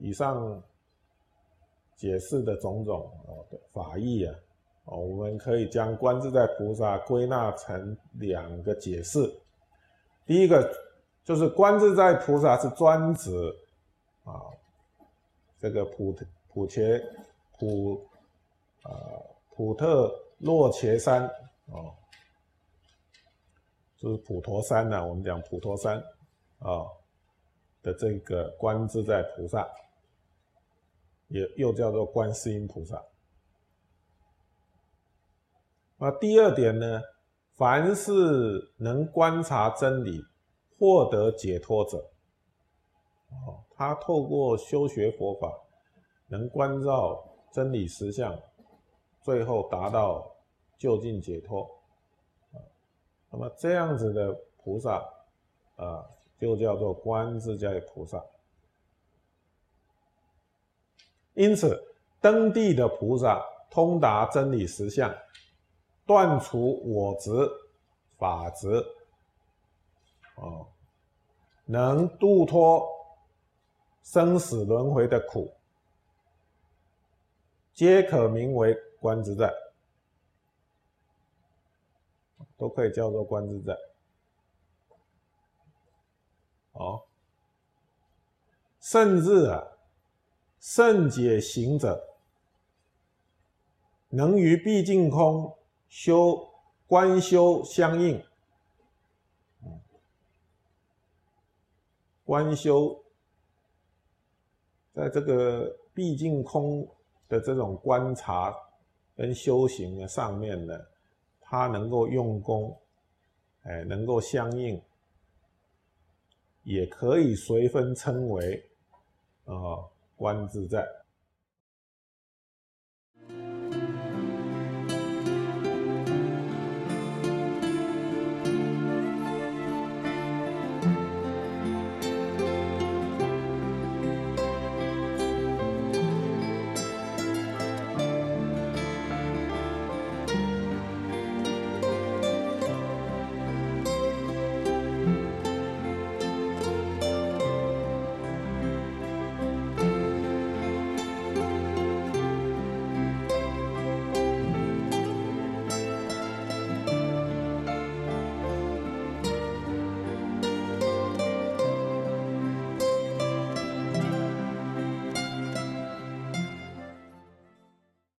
以上解释的种种哦法义啊，哦，我们可以将观自在菩萨归纳成两个解释。第一个就是观自在菩萨是专指啊这个普普切普啊普特洛伽山哦，就是普陀山呢，我们讲普陀山啊。的这个观自在菩萨，也又叫做观世音菩萨。那第二点呢，凡是能观察真理、获得解脱者，哦，他透过修学佛法，能关照真理实相，最后达到就近解脱。那么这样子的菩萨，啊。就叫做观自在菩萨。因此，登地的菩萨通达真理实相，断除我执、法执，哦，能度脱生死轮回的苦，皆可名为观自在，都可以叫做观自在。哦，甚至啊，圣解行者能与毕竟空修观修相应，观修在这个毕竟空的这种观察跟修行的上面呢，他能够用功，哎，能够相应。也可以随分称为，啊，观自在。